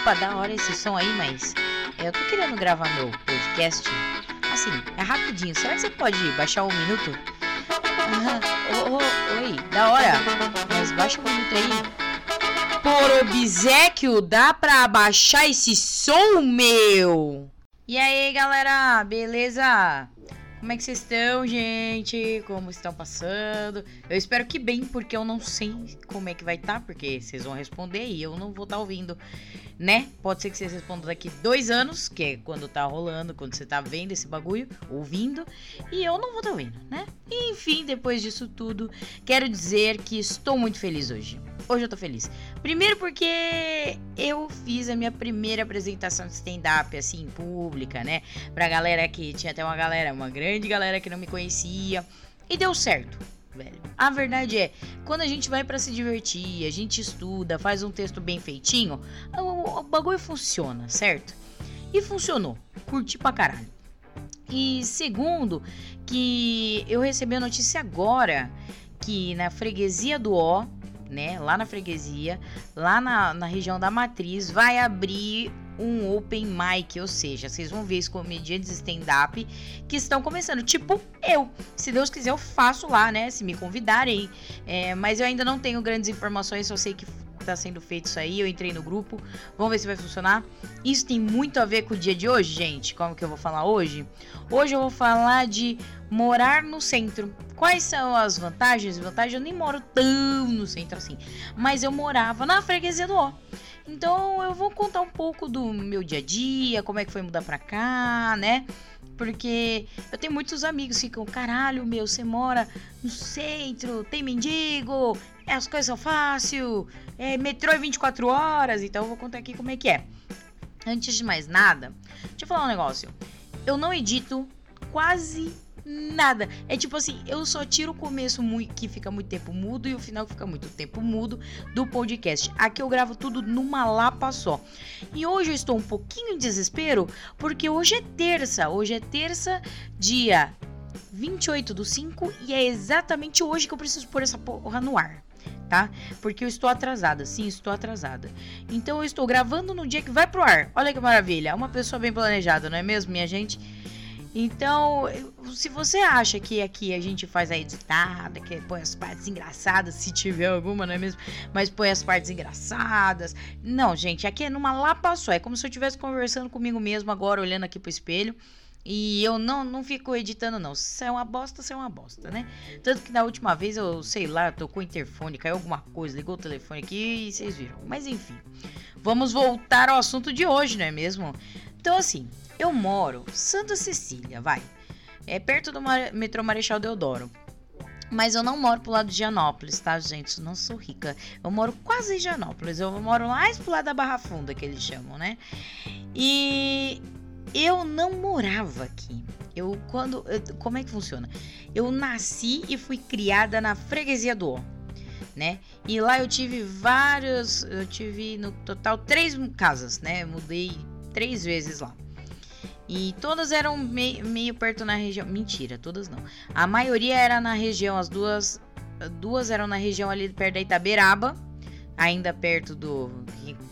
Opa, da hora esse som aí, mas eu tô querendo gravar meu podcast. Assim, é rapidinho. Será que você pode baixar um minuto? Oh, oh, oi, da hora. Mas baixa um minuto aí. Por obsequio, dá pra abaixar esse som, meu? E aí, galera, beleza? Como é que vocês estão, gente? Como estão passando? Eu espero que bem, porque eu não sei como é que vai estar, tá, porque vocês vão responder e eu não vou estar tá ouvindo, né? Pode ser que vocês respondam daqui dois anos, que é quando tá rolando, quando você tá vendo esse bagulho, ouvindo, e eu não vou estar tá ouvindo, né? Enfim, depois disso tudo, quero dizer que estou muito feliz hoje. Hoje eu tô feliz. Primeiro porque eu fiz a minha primeira apresentação de stand-up, assim, pública, né? Pra galera que tinha até uma galera, uma grande galera que não me conhecia. E deu certo, velho. A verdade é, quando a gente vai para se divertir, a gente estuda, faz um texto bem feitinho, o, o bagulho funciona, certo? E funcionou. Curti pra caralho. E segundo, que eu recebi a notícia agora que na freguesia do O, né, lá na freguesia, lá na, na região da matriz, vai abrir um open mic, ou seja, vocês vão ver os comediantes stand-up que estão começando, tipo eu. Se Deus quiser, eu faço lá, né? Se me convidarem. É, mas eu ainda não tenho grandes informações, só sei que tá sendo feito isso aí. Eu entrei no grupo, vamos ver se vai funcionar. Isso tem muito a ver com o dia de hoje, gente. Como que eu vou falar hoje? Hoje eu vou falar de morar no centro. Quais são as vantagens vantagens? Eu nem moro tão no centro assim, mas eu morava na freguesia do Ó. Então eu vou contar um pouco do meu dia a dia, como é que foi mudar pra cá, né? Porque eu tenho muitos amigos que ficam, caralho, meu, você mora no centro, tem mendigo, as coisas são fácil, é metrô 24 horas, então eu vou contar aqui como é que é. Antes de mais nada, deixa eu falar um negócio. Eu não edito quase nada. É tipo assim, eu só tiro o começo muito, que fica muito tempo mudo e o final que fica muito tempo mudo do podcast. Aqui eu gravo tudo numa lapa só. E hoje eu estou um pouquinho em desespero porque hoje é terça. Hoje é terça, dia 28 do 5 e é exatamente hoje que eu preciso pôr essa porra no ar. Tá? Porque eu estou atrasada, sim, estou atrasada. Então eu estou gravando no dia que vai pro ar. Olha que maravilha, uma pessoa bem planejada, não é mesmo, minha gente? Então, se você acha que aqui a gente faz a editada, que põe as partes engraçadas, se tiver alguma, não é mesmo? Mas põe as partes engraçadas. Não, gente, aqui é numa lapa só. É como se eu estivesse conversando comigo mesmo agora, olhando aqui pro espelho. E eu não, não fico editando, não. Se é uma bosta, se é uma bosta, né? Tanto que na última vez eu, sei lá, tocou o interfone, caiu alguma coisa, ligou o telefone aqui e vocês viram. Mas enfim, vamos voltar ao assunto de hoje, não é mesmo? Então, assim, eu moro Santa Cecília, vai. É perto do metrô Marechal Deodoro. Mas eu não moro pro lado de Gianópolis, tá, gente? Não sou rica. Eu moro quase em Gianópolis. Eu moro mais pro lado da Barra Funda, que eles chamam, né? E eu não morava aqui. Eu, quando. como é que funciona? Eu nasci e fui criada na freguesia do O, né? E lá eu tive vários. Eu tive no total três casas, né? Eu mudei três vezes lá. E todas eram meio, meio perto na região. Mentira, todas não. A maioria era na região, as duas. Duas eram na região ali perto da Itaberaba. Ainda perto do.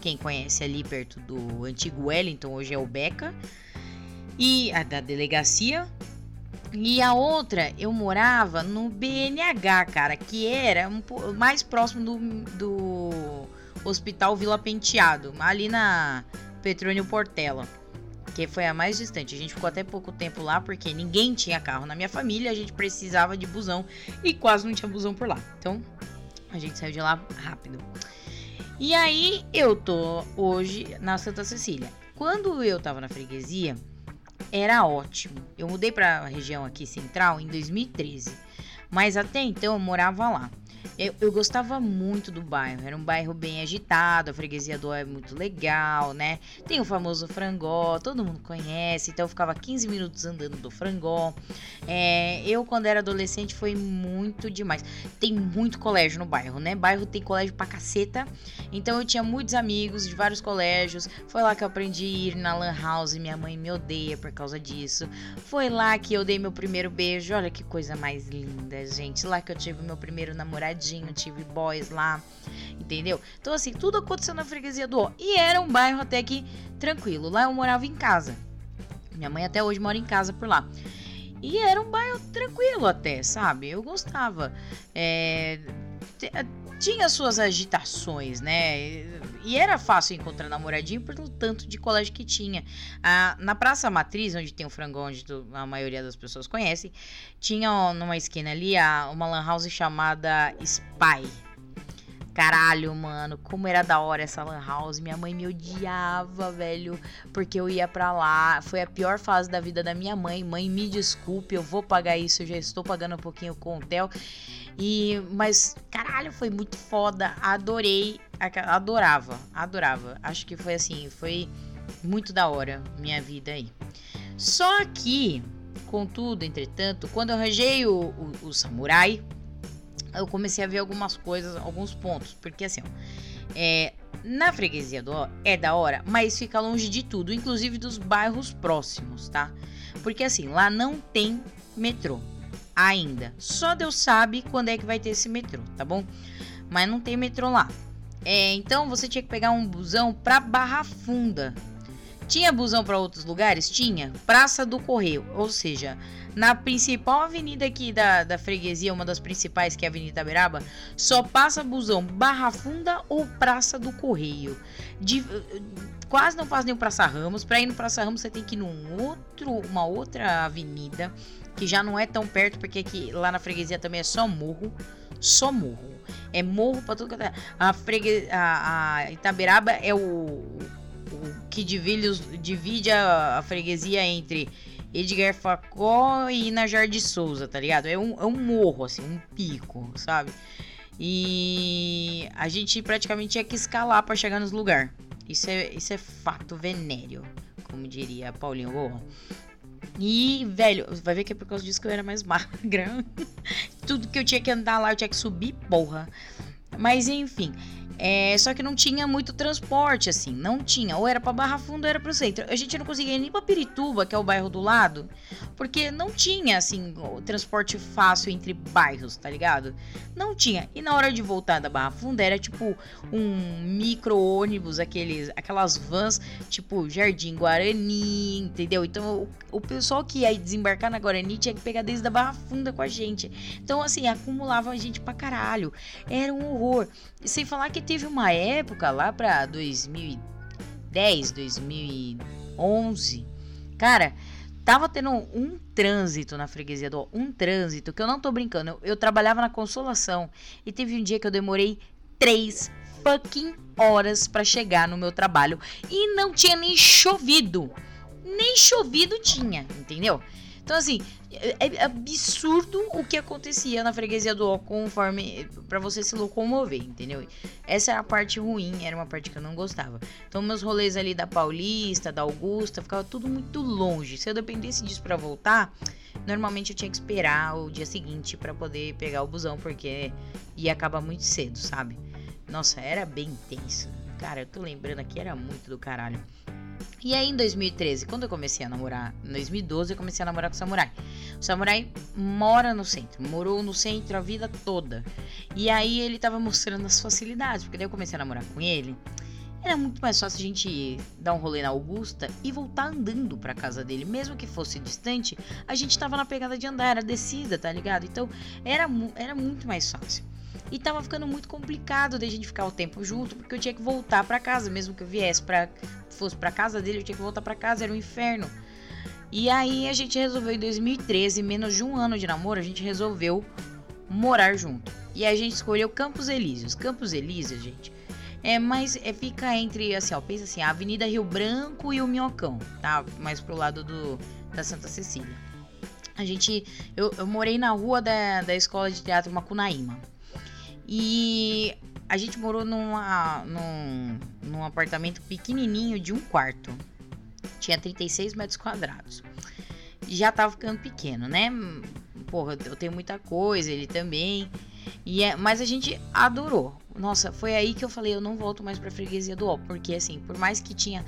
Quem conhece ali, perto do antigo Wellington, hoje é o Beca. E a da delegacia. E a outra, eu morava no BNH, cara, que era um, mais próximo do, do Hospital Vila Penteado, ali na Petrônio Portela que foi a mais distante. A gente ficou até pouco tempo lá porque ninguém tinha carro na minha família, a gente precisava de busão e quase não tinha busão por lá. Então, a gente saiu de lá rápido. E aí eu tô hoje na Santa Cecília. Quando eu tava na freguesia, era ótimo. Eu mudei para a região aqui central em 2013, mas até então eu morava lá. Eu, eu, gostava muito do bairro, era um bairro bem agitado, a freguesia do é muito legal, né? Tem o famoso frangó, todo mundo conhece, então eu ficava 15 minutos andando do frangó. É, eu, quando era adolescente, foi muito demais. Tem muito colégio no bairro, né? Bairro tem colégio pra caceta, então eu tinha muitos amigos de vários colégios. Foi lá que eu aprendi a ir na Lan House, minha mãe me odeia por causa disso. Foi lá que eu dei meu primeiro beijo, olha que coisa mais linda, gente. Lá que eu tive meu primeiro namorado tive boys lá. entendeu? Então, assim, tudo aconteceu na freguesia do Ó. E era um bairro até que tranquilo. Lá eu morava em casa. Minha mãe até hoje mora em casa por lá. E era um bairro tranquilo até, sabe? Eu gostava. É, tinha suas agitações, né? E era fácil encontrar namoradinho pelo tanto de colégio que tinha. Ah, na Praça Matriz, onde tem o frangão, onde a maioria das pessoas conhece, tinha numa esquina ali uma lan house chamada Spy. Caralho, mano, como era da hora essa lan house. Minha mãe me odiava, velho, porque eu ia pra lá. Foi a pior fase da vida da minha mãe. Mãe, me desculpe, eu vou pagar isso, eu já estou pagando um pouquinho com o hotel. E, mas, caralho, foi muito foda. Adorei. Adorava, adorava. Acho que foi assim, foi muito da hora minha vida aí. Só que, contudo, entretanto, quando eu arranjei o, o, o samurai, eu comecei a ver algumas coisas, alguns pontos. Porque assim, ó, é, na freguesia do é da hora, mas fica longe de tudo, inclusive dos bairros próximos, tá? Porque assim, lá não tem metrô ainda. Só Deus sabe quando é que vai ter esse metrô, tá bom? Mas não tem metrô lá. É, então você tinha que pegar um busão pra Barra Funda. Tinha busão para outros lugares? Tinha. Praça do Correio, ou seja, na principal avenida aqui da, da freguesia, uma das principais, que é a Avenida Itaberaba, só passa busão Barra Funda ou Praça do Correio. De, quase não faz nenhum Praça Ramos. Para ir no Praça Ramos, você tem que ir num outro, uma outra avenida que já não é tão perto, porque aqui, lá na freguesia também é só morro, só morro. É morro para tudo que é. A, a, a Itaberaba é o que divide, divide a, a, freguesia entre Edgar Facó e Najar de Souza, tá ligado? É um, é um morro, assim, um pico, sabe? E a gente praticamente tinha que escalar para chegar nos lugares. Isso é, isso é fato venéreo, como diria Paulinho. E, velho, vai ver que é por causa disso que eu era mais magra. Tudo que eu tinha que andar lá, eu tinha que subir, porra. Mas enfim. É, só que não tinha muito transporte, assim, não tinha. Ou era pra Barra Funda ou era pro centro. A gente não conseguia nem pra Pirituba, que é o bairro do lado, porque não tinha, assim, o transporte fácil entre bairros, tá ligado? Não tinha. E na hora de voltar da Barra Funda era tipo um micro ônibus, aqueles, aquelas vans, tipo Jardim Guarani, entendeu? Então o, o pessoal que ia desembarcar na Guarani tinha que pegar desde a Barra Funda com a gente. Então, assim, acumulava a gente pra caralho. Era um horror. E sem falar que teve uma época lá pra 2010, 2011. Cara, tava tendo um trânsito na freguesia do um trânsito que eu não tô brincando. Eu, eu, trabalhava na Consolação e teve um dia que eu demorei três fucking horas para chegar no meu trabalho e não tinha nem chovido. Nem chovido tinha, entendeu? Então, assim, é, é absurdo o que acontecia na freguesia do O conforme para você se locomover, entendeu? Essa era a parte ruim, era uma parte que eu não gostava. Então, meus rolês ali da Paulista, da Augusta, ficava tudo muito longe. Se eu dependesse disso para voltar, normalmente eu tinha que esperar o dia seguinte para poder pegar o busão, porque ia acabar muito cedo, sabe? Nossa, era bem tenso. Cara, eu tô lembrando aqui, era muito do caralho. E aí em 2013, quando eu comecei a namorar, em 2012 eu comecei a namorar com o Samurai. O Samurai mora no centro, morou no centro a vida toda. E aí ele tava mostrando as facilidades, porque daí eu comecei a namorar com ele. Era muito mais fácil a gente dar um rolê na Augusta e voltar andando pra casa dele. Mesmo que fosse distante, a gente tava na pegada de andar, era descida, tá ligado? Então era, era muito mais fácil. E tava ficando muito complicado da gente ficar o tempo junto, porque eu tinha que voltar para casa, mesmo que eu viesse para fosse para casa dele, eu tinha que voltar para casa, era um inferno. E aí a gente resolveu em 2013, menos de um ano de namoro, a gente resolveu morar junto. E a gente escolheu Campos Elíseos. Campos Elíseos, gente, é mais é fica entre assim, ó, pensa assim, a Avenida Rio Branco e o Minhocão, tá? Mais pro lado do da Santa Cecília. A gente eu, eu morei na rua da, da escola de teatro Macunaíma. E a gente morou numa, num, num apartamento pequenininho de um quarto. Tinha 36 metros quadrados. Já tava ficando pequeno, né? Porra, eu tenho muita coisa, ele também. E é, mas a gente adorou. Nossa, foi aí que eu falei, eu não volto mais pra freguesia do Ó, porque assim, por mais que tinha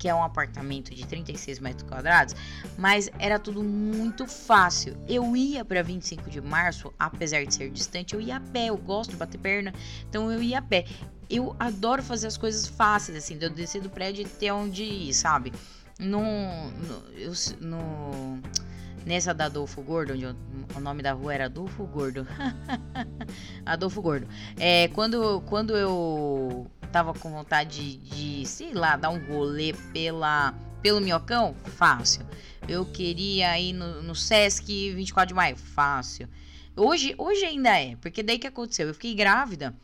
que é um apartamento de 36 metros quadrados, mas era tudo muito fácil. Eu ia para 25 de março, apesar de ser distante, eu ia a pé, eu gosto de bater perna, então eu ia a pé. Eu adoro fazer as coisas fáceis, assim, de eu descer do prédio ter onde ir, sabe? No, no, eu, no nessa da Adolfo Gordo, onde eu, o nome da rua era Adolfo Gordo. Adolfo Gordo. É, quando, quando eu tava com vontade de, sei lá, dar um rolê pela, pelo Minhocão, fácil. Eu queria ir no, no Sesc 24 de maio, fácil. Hoje, hoje ainda é, porque daí que aconteceu? Eu fiquei grávida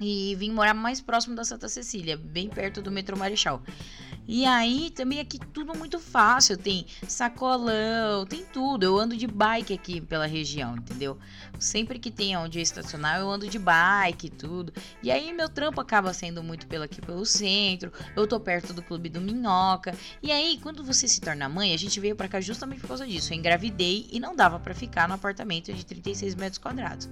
e vim morar mais próximo da Santa Cecília, bem perto do metrô Marechal. E aí também aqui tudo muito fácil, tem sacolão, tem tudo. Eu ando de bike aqui pela região, entendeu? Sempre que tem onde estacionar, eu ando de bike tudo. E aí meu trampo acaba sendo muito pelo aqui pelo centro. Eu tô perto do clube do Minhoca. E aí, quando você se torna mãe, a gente veio para cá justamente por causa disso. Eu engravidei e não dava para ficar no apartamento de 36 metros quadrados.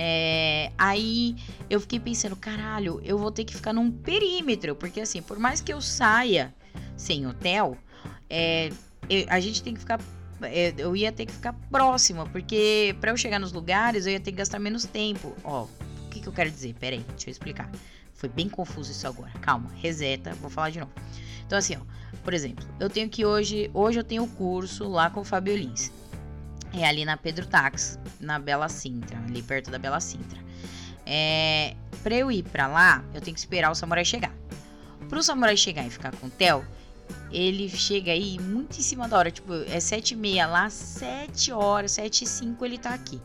É, aí eu fiquei pensando, caralho, eu vou ter que ficar num perímetro, porque assim, por mais que eu saia sem hotel, é, eu, a gente tem que ficar. É, eu ia ter que ficar próxima, porque para eu chegar nos lugares eu ia ter que gastar menos tempo. Ó, o que, que eu quero dizer? Pera aí, deixa eu explicar. Foi bem confuso isso agora. Calma, reseta, vou falar de novo. Então, assim, ó, por exemplo, eu tenho que hoje. Hoje eu tenho o curso lá com o Fabio Lins. É ali na Pedro Tax, na Bela Sintra, ali perto da Bela Sintra. É, pra eu ir pra lá, eu tenho que esperar o samurai chegar. Pro samurai chegar e ficar com o Theo, ele chega aí muito em cima da hora. Tipo, é sete e meia lá, sete horas, sete e cinco ele tá aqui.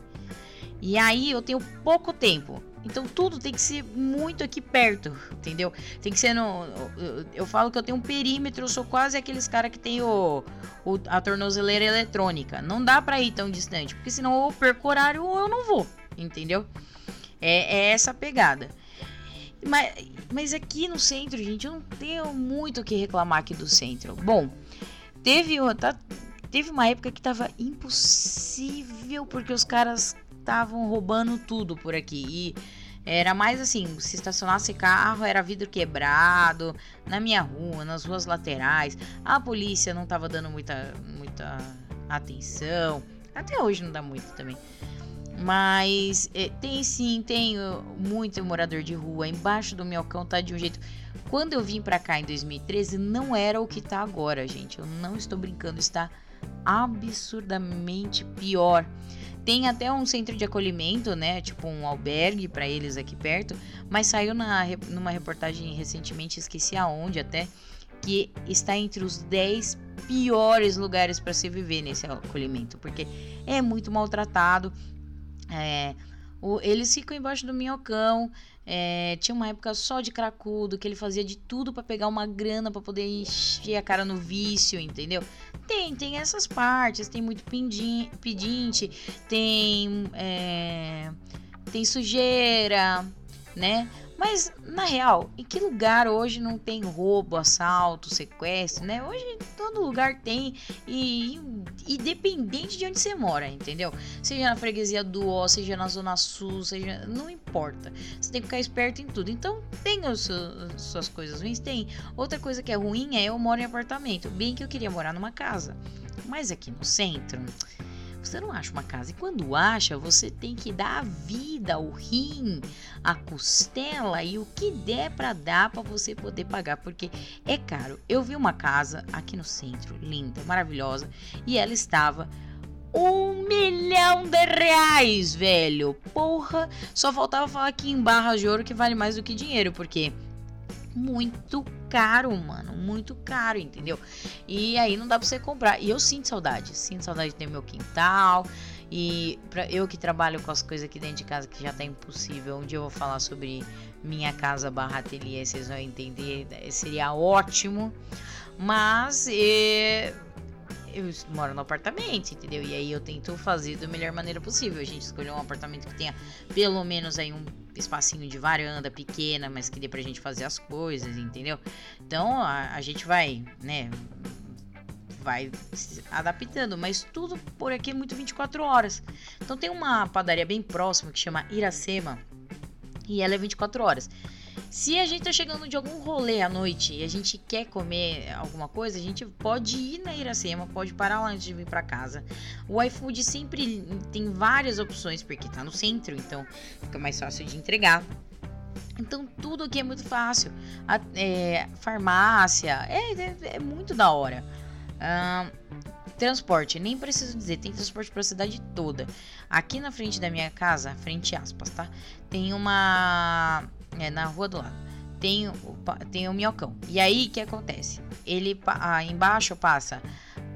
E aí eu tenho pouco tempo. Então tudo tem que ser muito aqui perto, entendeu? Tem que ser no. Eu, falo que eu tenho um perímetro, eu sou quase aqueles cara que tem o, o, a tornozeleira eletrônica. Não dá pra ir tão distante, porque senão ou eu perco horário ou eu não vou, entendeu? É, é essa pegada. Mas, mas aqui no centro, gente, eu não tenho muito o que reclamar aqui do centro. Bom, teve, tá, teve uma época que tava impossível porque os caras estavam roubando tudo por aqui. E era mais assim, se estacionasse carro, era vidro quebrado, na minha rua, nas ruas laterais. A polícia não estava dando muita, muita atenção. Até hoje não dá muito também. Mas é, tem sim, tem muito morador de rua. Embaixo do meu cão tá de um jeito. Quando eu vim pra cá em 2013, não era o que tá agora, gente. Eu não estou brincando, está absurdamente pior. Tem até um centro de acolhimento, né? Tipo um albergue para eles aqui perto. Mas saiu na, numa reportagem recentemente, esqueci aonde até, que está entre os 10 piores lugares para se viver nesse acolhimento. Porque é muito maltratado. É, o, eles ficam embaixo do minhocão. É, tinha uma época só de cracudo, que ele fazia de tudo para pegar uma grana para poder encher a cara no vício, entendeu? Tem, tem essas partes, tem muito pedinte, tem, é, tem sujeira, né? Mas, na real, em que lugar hoje não tem roubo, assalto, sequestro, né? Hoje todo lugar tem e, independente de onde você mora, entendeu? Seja na freguesia do O, seja na Zona Sul, seja. Não importa. Você tem que ficar esperto em tudo. Então, tem as suas coisas ruins? Tem. Outra coisa que é ruim é eu moro em apartamento. Bem que eu queria morar numa casa. Mas aqui no centro você não acha uma casa. E quando acha, você tem que dar a vida, o rim, a costela e o que der para dar para você poder pagar, porque é caro. Eu vi uma casa aqui no centro, linda, maravilhosa, e ela estava um milhão de reais, velho. Porra, só faltava falar aqui em barra de ouro que vale mais do que dinheiro, porque muito caro, mano. Muito caro, entendeu? E aí não dá pra você comprar. E eu sinto saudade. Sinto saudade de ter meu quintal. E pra eu que trabalho com as coisas aqui dentro de casa que já tá impossível. Um dia eu vou falar sobre minha casa barra ateliê, vocês vão entender. Seria ótimo. Mas é, eu moro no apartamento, entendeu? E aí eu tento fazer da melhor maneira possível. A gente escolheu um apartamento que tenha pelo menos aí um espacinho de varanda pequena, mas que dê pra gente fazer as coisas, entendeu? Então a, a gente vai, né? Vai se adaptando, mas tudo por aqui é muito 24 horas. Então tem uma padaria bem próxima que chama Iracema e ela é 24 horas. Se a gente tá chegando de algum rolê à noite e a gente quer comer alguma coisa, a gente pode ir na Iracema, pode parar lá antes de vir para casa. O iFood sempre tem várias opções porque tá no centro, então fica mais fácil de entregar. Então tudo aqui é muito fácil. A, é, farmácia, é, é, é, muito da hora. transporte, nem preciso dizer, tem transporte para a cidade toda. Aqui na frente da minha casa, frente aspas, tá? Tem uma é, na rua do lado. Tem, tem o minhocão. E aí, o que acontece? Ele, ah, embaixo passa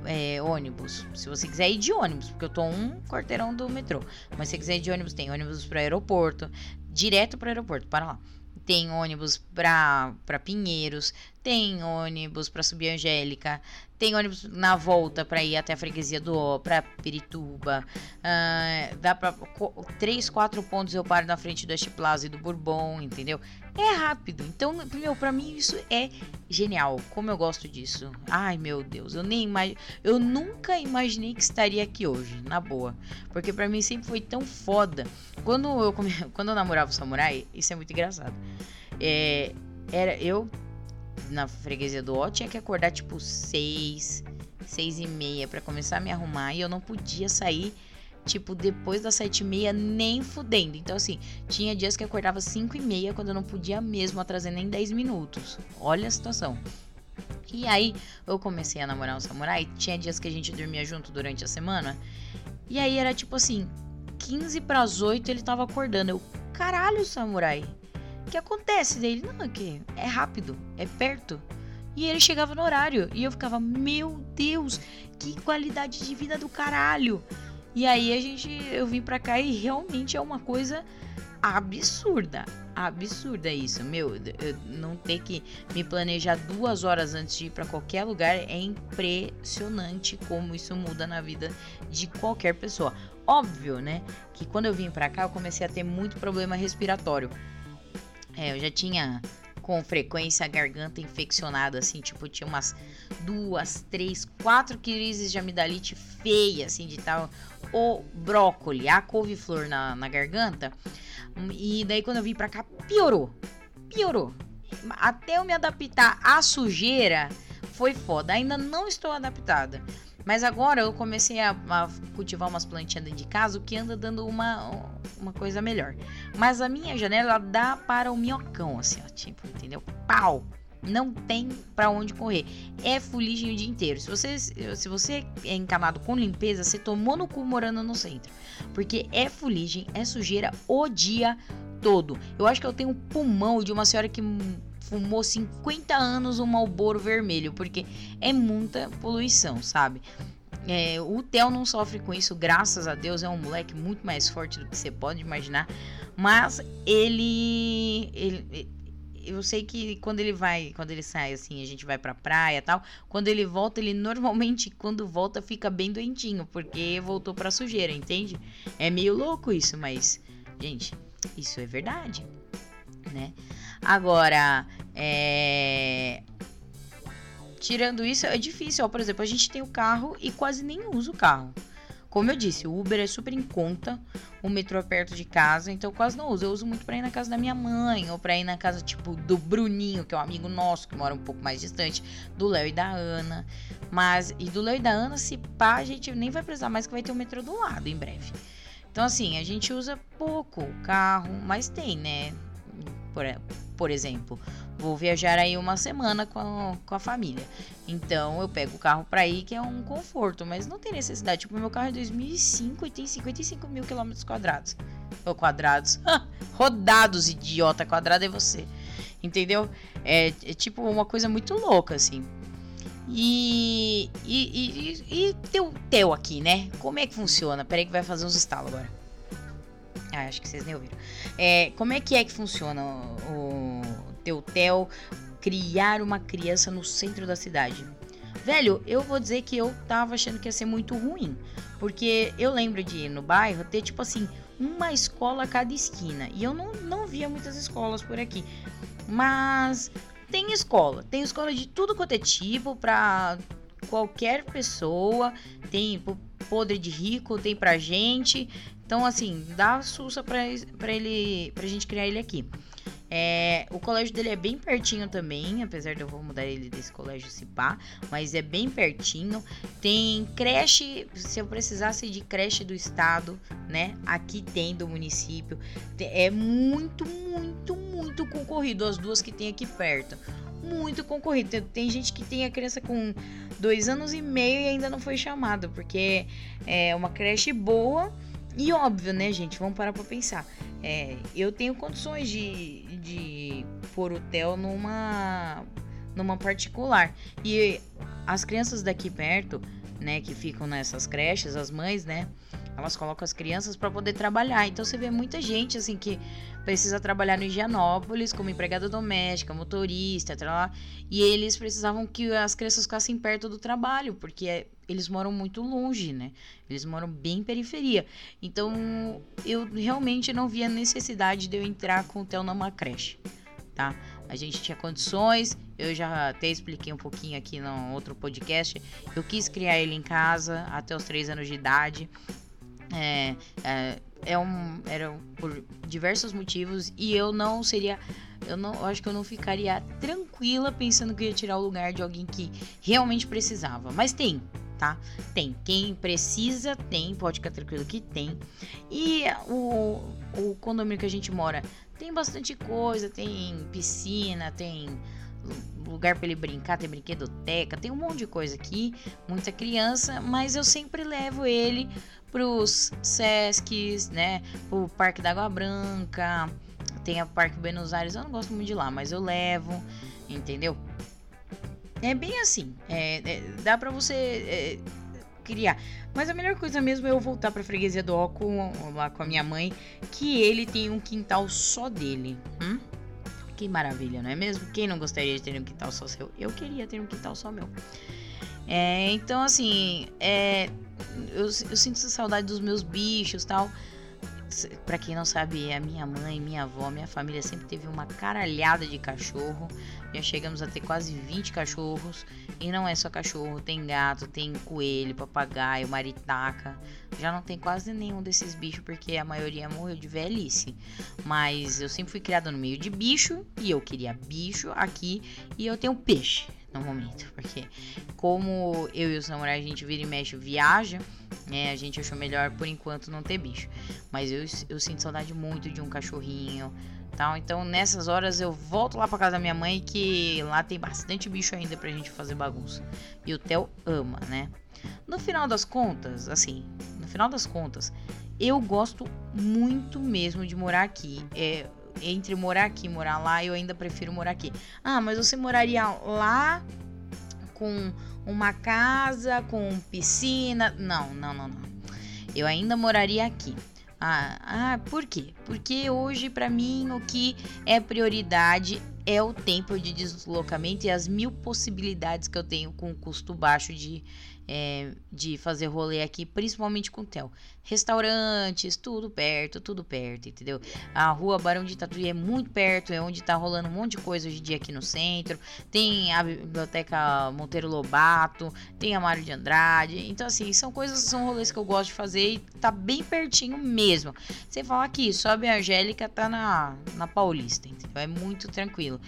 é, ônibus. Se você quiser ir de ônibus, porque eu tô um quarteirão do metrô. Mas se você quiser ir de ônibus, tem ônibus para aeroporto, direto para aeroporto, para lá. Tem ônibus para Pinheiros, tem ônibus para subir Angélica, tem ônibus na volta para ir até a freguesia do O, para Pirituba. Uh, dá para três, quatro pontos eu paro na frente do West Plaza e do Bourbon, entendeu? É rápido. Então, meu, para mim isso é genial. Como eu gosto disso. Ai, meu Deus, eu nem imag... eu nunca imaginei que estaria aqui hoje, na boa, porque para mim sempre foi tão foda. Quando eu come... quando eu namorava o samurai, isso é muito engraçado. É, era eu na freguesia do O, tinha que acordar tipo seis, seis e meia para começar a me arrumar e eu não podia sair tipo depois das sete e meia nem fudendo. Então assim, tinha dias que eu acordava cinco e meia quando eu não podia mesmo atrasar nem 10 minutos. Olha a situação. E aí eu comecei a namorar um samurai, tinha dias que a gente dormia junto durante a semana. E aí era tipo assim, 15 para as 8 ele tava acordando. Eu, caralho, samurai. Que acontece dele? Não, é que é rápido, é perto. E ele chegava no horário. E eu ficava, meu Deus, que qualidade de vida do caralho. E aí a gente, eu vim pra cá e realmente é uma coisa absurda. Absurda isso, meu. Não ter que me planejar duas horas antes de ir para qualquer lugar é impressionante como isso muda na vida de qualquer pessoa. Óbvio, né? Que quando eu vim para cá eu comecei a ter muito problema respiratório. É, eu já tinha com frequência a garganta infeccionada, assim, tipo, tinha umas duas, três, quatro crises de amidalite feia, assim, de tal. O brócoli, a couve-flor na, na garganta. E daí quando eu vim pra cá, piorou. Piorou. Até eu me adaptar à sujeira, foi foda. Ainda não estou adaptada. Mas agora eu comecei a, a, cultivar umas plantinhas dentro de casa, o que anda dando uma, uma coisa melhor. Mas a minha janela dá para o minhocão, assim, ó, tipo, entendeu? Pau! Não tem para onde correr. É fuligem o dia inteiro. Se você, se você é encanado com limpeza, você tomou no cu morando no centro. Porque é fuligem, é sujeira o dia todo. Eu acho que eu tenho um pulmão de uma senhora que fumou 50 anos um Malboro vermelho, porque é muita poluição, sabe? É, o Theo não sofre com isso, graças a Deus, é um moleque muito mais forte do que você pode imaginar. Mas ele, ele eu sei que quando ele vai, quando ele sai assim, a gente vai pra praia tal, quando ele volta, ele normalmente, quando volta, fica bem doentinho, porque voltou pra sujeira, entende? É meio louco isso, mas, gente, isso é verdade, né? Agora, é... tirando isso, é difícil. Por exemplo, a gente tem o carro e quase nem usa o carro. Como eu disse, o Uber é super em conta, o metrô é perto de casa, então eu quase não uso. Eu uso muito pra ir na casa da minha mãe, ou pra ir na casa, tipo, do Bruninho, que é um amigo nosso, que mora um pouco mais distante, do Léo e da Ana. Mas, e do Léo e da Ana, se pá, a gente nem vai precisar mais, que vai ter o metrô do lado em breve. Então, assim, a gente usa pouco o carro, mas tem, né? Por, por exemplo, vou viajar aí uma semana com a, com a família. Então eu pego o carro para ir, que é um conforto, mas não tem necessidade. Tipo, meu carro é 2005 e tem 55 mil quilômetros quadrados. Ou quadrados. Rodados, idiota. Quadrado é você. Entendeu? É, é tipo uma coisa muito louca, assim. E, e, e, e teu, teu aqui, né? Como é que funciona? Peraí que vai fazer uns estalos agora. Ah, acho que vocês nem ouviram. É, como é que é que funciona o, o teu TEL criar uma criança no centro da cidade? Velho, eu vou dizer que eu tava achando que ia ser muito ruim. Porque eu lembro de ir no bairro ter, tipo assim, uma escola a cada esquina. E eu não, não via muitas escolas por aqui. Mas tem escola. Tem escola de tudo quanto é tipo, pra qualquer pessoa. Tem podre de rico, tem pra gente. Então, assim, dá sussa pra, pra ele, pra gente criar ele aqui. É, o colégio dele é bem pertinho também, apesar de eu vou mudar ele desse colégio Cipá, mas é bem pertinho. Tem creche, se eu precisasse de creche do estado, né? Aqui tem do município. É muito, muito, muito concorrido as duas que tem aqui perto. Muito concorrido. Tem, tem gente que tem a criança com dois anos e meio e ainda não foi chamado, porque é uma creche boa. E óbvio, né, gente? Vamos parar pra pensar. É, eu tenho condições de, de pôr o Theo numa, numa particular. E as crianças daqui perto, né, que ficam nessas creches, as mães, né, elas colocam as crianças para poder trabalhar. Então você vê muita gente assim que precisa trabalhar no Higienópolis como empregada doméstica, motorista, lá, e eles precisavam que as crianças ficassem perto do trabalho, porque eles moram muito longe, né? Eles moram bem em periferia. Então eu realmente não via necessidade de eu entrar com o Theo numa creche, tá? A gente tinha condições, eu já até expliquei um pouquinho aqui no outro podcast. Eu quis criar ele em casa até os 3 anos de idade. É, é, é um, era por diversos motivos e eu não seria eu não acho que eu não ficaria tranquila pensando que ia tirar o lugar de alguém que realmente precisava mas tem tá tem quem precisa tem pode ficar tranquilo que tem e o, o condomínio que a gente mora tem bastante coisa tem piscina tem lugar para ele brincar, tem brinquedoteca, tem um monte de coisa aqui, muita criança, mas eu sempre levo ele pros Sescs, né? Pro Parque da Água Branca, tem a Parque Buenos Aires, eu não gosto muito de lá, mas eu levo, entendeu? É bem assim, é, é, dá pra você é, criar. Mas a melhor coisa mesmo é eu voltar pra freguesia do Ó com, lá com a minha mãe, que ele tem um quintal só dele. Hum? Que maravilha, não é mesmo? Quem não gostaria de ter um quintal só seu? Eu queria ter um quintal só meu. É, então, assim, é, eu, eu sinto saudade dos meus bichos tal. Para quem não sabe, a minha mãe, minha avó, minha família sempre teve uma caralhada de cachorro. Já chegamos a ter quase 20 cachorros. E não é só cachorro, tem gato, tem coelho, papagaio, maritaca. Já não tem quase nenhum desses bichos porque a maioria morreu de velhice. Mas eu sempre fui criada no meio de bicho e eu queria bicho aqui e eu tenho peixe no momento, porque como eu e o samurai a gente vira e mexe viaja, né, a gente achou melhor por enquanto não ter bicho. Mas eu, eu sinto saudade muito de um cachorrinho, tal. Então nessas horas eu volto lá para casa da minha mãe que lá tem bastante bicho ainda pra gente fazer bagunça. E o Theo ama, né? No final das contas, assim, no final das contas, eu gosto muito mesmo de morar aqui. É, entre morar aqui e morar lá, eu ainda prefiro morar aqui. Ah, mas você moraria lá com uma casa, com piscina? Não, não, não, não. Eu ainda moraria aqui. Ah, ah, por quê? Porque hoje, para mim, o que é prioridade é o tempo de deslocamento e as mil possibilidades que eu tenho com custo baixo de é, de fazer rolê aqui, principalmente com o Theo. Restaurantes, tudo perto, tudo perto, entendeu? A rua Barão de Tatuí é muito perto, é onde tá rolando um monte de coisa hoje em dia aqui no centro. Tem a biblioteca Monteiro Lobato, tem a Mário de Andrade. Então, assim, são coisas, são rolês que eu gosto de fazer e tá bem pertinho mesmo. Você fala aqui, sobe a Angélica, tá na, na Paulista, entendeu? É muito tranquilo.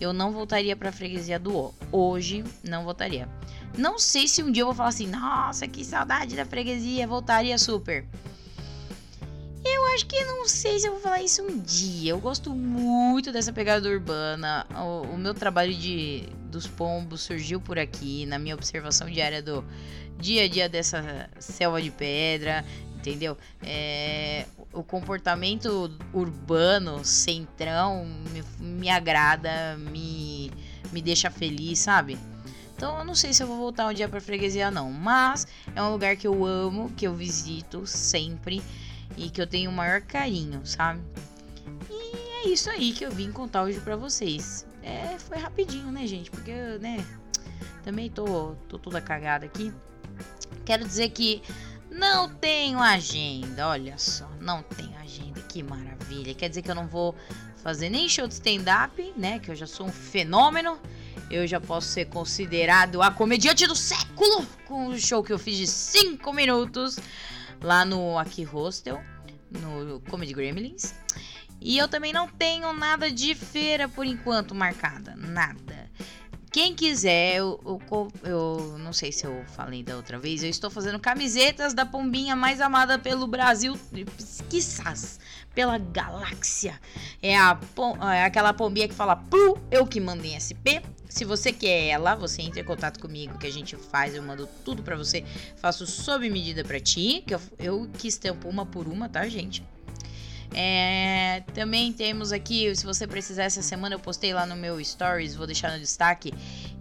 Eu não voltaria pra freguesia do O. Hoje, não voltaria. Não sei se um dia eu vou falar assim, nossa, que saudade da freguesia, voltaria super. Eu acho que não sei se eu vou falar isso um dia. Eu gosto muito dessa pegada urbana. O, o meu trabalho de dos pombos surgiu por aqui, na minha observação diária do dia a dia dessa selva de pedra, entendeu? É, o comportamento urbano, centrão, me, me agrada, me, me deixa feliz, sabe? Então eu não sei se eu vou voltar um dia pra freguesia não, mas é um lugar que eu amo, que eu visito sempre e que eu tenho o maior carinho, sabe? E é isso aí que eu vim contar hoje pra vocês. É, foi rapidinho, né, gente? Porque, né, também tô, tô toda cagada aqui. Quero dizer que não tenho agenda, olha só, não tenho agenda, que maravilha. Quer dizer que eu não vou fazer nem show de stand-up, né? Que eu já sou um fenômeno eu já posso ser considerado a comediante do século com o show que eu fiz de 5 minutos lá no Aqui Hostel, no Comedy Gremlins. E eu também não tenho nada de feira por enquanto marcada. Nada. Quem quiser, eu, eu, eu, não sei se eu falei da outra vez, eu estou fazendo camisetas da pombinha mais amada pelo Brasil, quizás pela galáxia. É, a, é aquela pombinha que fala Pu, eu que mando em SP. Se você quer ela, você entra em contato comigo que a gente faz, eu mando tudo para você, faço sob medida para ti, que eu, eu que estampo uma por uma, tá, gente? É, também temos aqui, se você precisar, essa semana eu postei lá no meu Stories, vou deixar no destaque.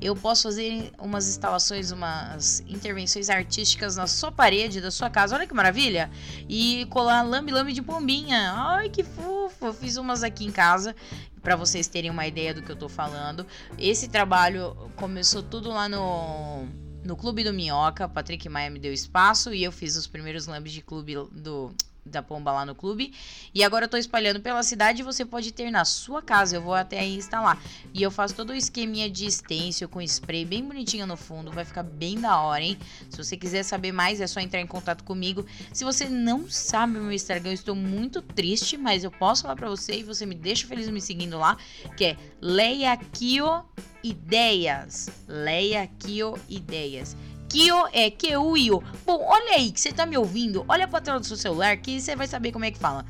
Eu posso fazer umas instalações, umas intervenções artísticas na sua parede da sua casa. Olha que maravilha! E colar lambe-lambe de pombinha. Ai, que fofo! Eu fiz umas aqui em casa para vocês terem uma ideia do que eu tô falando. Esse trabalho começou tudo lá no no Clube do Minhoca, Patrick Maia me deu espaço e eu fiz os primeiros lambes de clube do da pomba lá no clube. E agora eu tô espalhando pela cidade você pode ter na sua casa. Eu vou até aí instalar. E eu faço todo o esqueminha de stencil com spray bem bonitinho no fundo. Vai ficar bem da hora, hein? Se você quiser saber mais, é só entrar em contato comigo. Se você não sabe o meu Instagram, eu estou muito triste, mas eu posso falar pra você e você me deixa feliz me seguindo lá, que é Leia Kio Ideias. Leia Kio Ideias. Kio é Keuio. Bom, olha aí que você tá me ouvindo. Olha pra tela do seu celular que você vai saber como é que fala,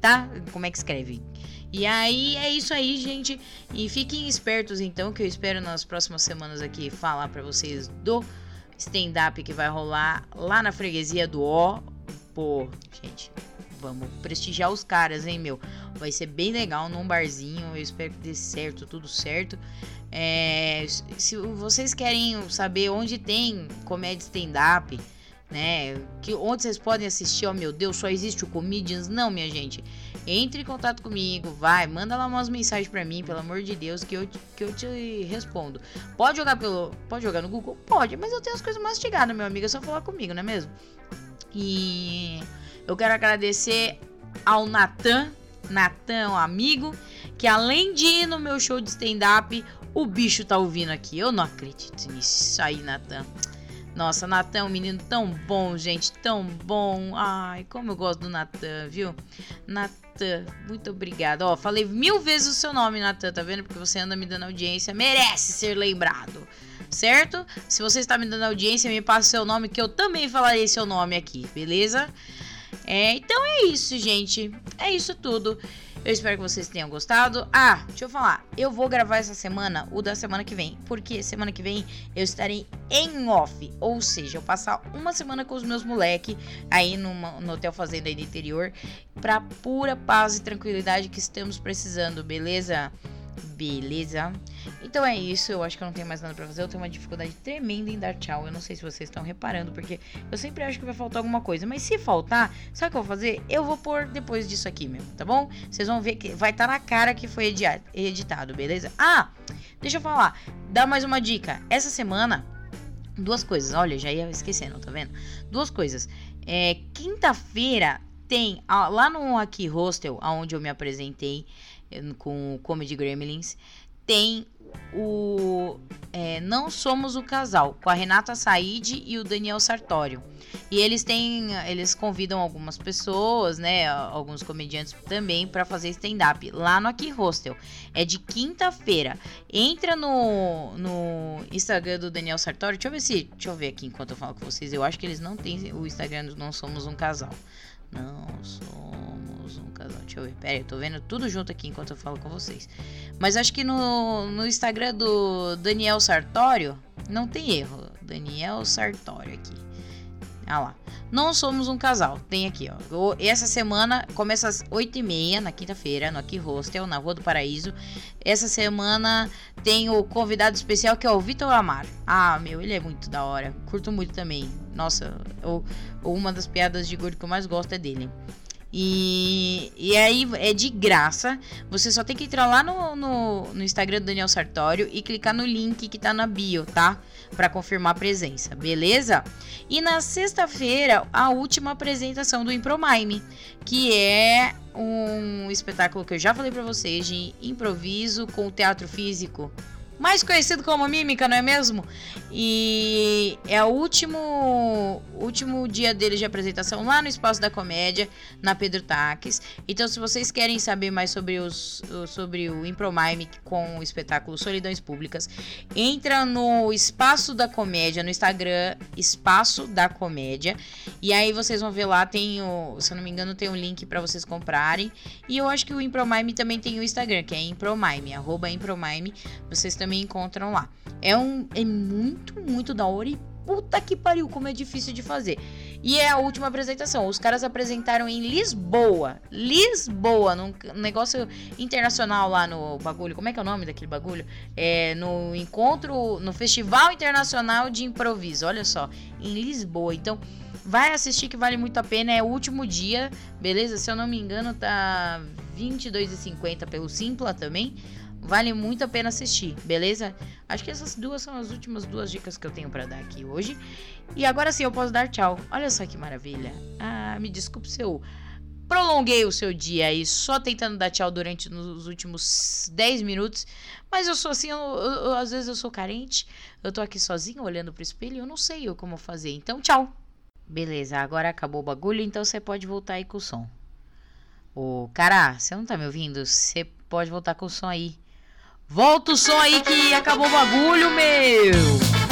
tá? Como é que escreve. E aí é isso aí, gente. E fiquem espertos então, que eu espero nas próximas semanas aqui falar para vocês do stand-up que vai rolar lá na freguesia do O. Pô, gente, vamos prestigiar os caras, hein, meu? Vai ser bem legal num barzinho. Eu espero que dê certo, tudo certo. É, se vocês querem saber onde tem comédia stand-up, né? Que, onde vocês podem assistir, oh meu Deus, só existe o Comedians? Não, minha gente. Entre em contato comigo, vai, manda lá umas mensagens para mim, pelo amor de Deus, que eu, que eu te respondo. Pode jogar pelo. Pode jogar no Google? Pode, mas eu tenho as coisas mastigadas, meu amigo. É só falar comigo, não é mesmo? E eu quero agradecer ao Natan, Natan, um amigo, que além de ir no meu show de stand-up, o bicho tá ouvindo aqui. Eu não acredito nisso aí, Natan. Nossa, Natan é um menino tão bom, gente, tão bom. Ai, como eu gosto do Natan, viu? Natan, muito obrigada. Ó, falei mil vezes o seu nome, Natan, tá vendo? Porque você anda me dando audiência, merece ser lembrado. Certo? Se você está me dando audiência, me passa seu nome que eu também falarei seu nome aqui, beleza? É, então é isso, gente. É isso tudo. Eu espero que vocês tenham gostado. Ah, deixa eu falar. Eu vou gravar essa semana o da semana que vem. Porque semana que vem eu estarei em off. Ou seja, eu passar uma semana com os meus moleques aí numa, no Hotel Fazenda aí do interior. Pra pura paz e tranquilidade que estamos precisando, beleza? Beleza? Então é isso, eu acho que eu não tenho mais nada pra fazer. Eu tenho uma dificuldade tremenda em dar tchau. Eu não sei se vocês estão reparando, porque eu sempre acho que vai faltar alguma coisa. Mas se faltar, sabe o que eu vou fazer? Eu vou pôr depois disso aqui mesmo, tá bom? Vocês vão ver que vai estar tá na cara que foi editado, beleza? Ah, deixa eu falar. Dá mais uma dica. Essa semana, duas coisas. Olha, já ia esquecendo, tá vendo? Duas coisas. É, quinta-feira tem lá no Aqui Hostel, aonde eu me apresentei com o Comedy Gremlins, tem o é, Não Somos o Casal, com a Renata Said e o Daniel Sartório. E eles têm, eles convidam algumas pessoas, né, alguns comediantes também para fazer stand-up lá no Aqui Hostel. É de quinta-feira. Entra no, no Instagram do Daniel Sartório. Deixa eu ver se, deixa eu ver aqui enquanto eu falo com vocês. Eu acho que eles não têm o Instagram do Não Somos um Casal. Não somos um casal. Deixa eu ver. Pera eu tô vendo tudo junto aqui enquanto eu falo com vocês. Mas acho que no, no Instagram do Daniel Sartório não tem erro. Daniel Sartório aqui. Ah lá. Não somos um casal. Tem aqui, ó. Essa semana começa às 8h30, na quinta-feira, no Aqui Hostel, na Rua do Paraíso. Essa semana tem o convidado especial que é o Vitor Amar. Ah, meu, ele é muito da hora. Curto muito também. Nossa, eu, uma das piadas de gordo que eu mais gosto é dele. E, e aí é de graça. Você só tem que entrar lá no, no, no, Instagram do Daniel Sartório e clicar no link que tá na bio, tá? Para confirmar a presença, beleza? E na sexta-feira, a última apresentação do Impromime, que é um espetáculo que eu já falei para vocês de improviso com teatro físico. Mais conhecido como Mímica, não é mesmo? E é o último, último dia dele de apresentação lá no Espaço da Comédia, na Pedro Taques. Então, se vocês querem saber mais sobre, os, sobre o Impromime com o espetáculo Solidões Públicas, entra no Espaço da Comédia, no Instagram, Espaço da Comédia. E aí vocês vão ver lá, tem o, se eu não me engano, tem um link para vocês comprarem. E eu acho que o Impromime também tem o Instagram, que é Impromime, arroba Impromime. Vocês também encontram lá. É, um, é muito, muito da hora e puta que pariu, como é difícil de fazer. E é a última apresentação. Os caras apresentaram em Lisboa. Lisboa, num negócio internacional lá no bagulho. Como é que é o nome daquele bagulho? É no encontro, no Festival Internacional de Improviso. Olha só, em Lisboa. Então, vai assistir que vale muito a pena. É o último dia, beleza? Se eu não me engano, tá 22,50 pelo Simpla também. Vale muito a pena assistir, beleza? Acho que essas duas são as últimas duas dicas que eu tenho para dar aqui hoje. E agora sim eu posso dar tchau. Olha só que maravilha. Ah, me desculpe se eu prolonguei o seu dia aí só tentando dar tchau durante os últimos 10 minutos. Mas eu sou assim, eu, eu, eu, às vezes eu sou carente. Eu tô aqui sozinho olhando pro espelho, eu não sei como fazer. Então, tchau. Beleza, agora acabou o bagulho, então você pode voltar aí com o som. Ô, cara, você não tá me ouvindo? Você pode voltar com o som aí. Volta o som aí que acabou o bagulho, meu!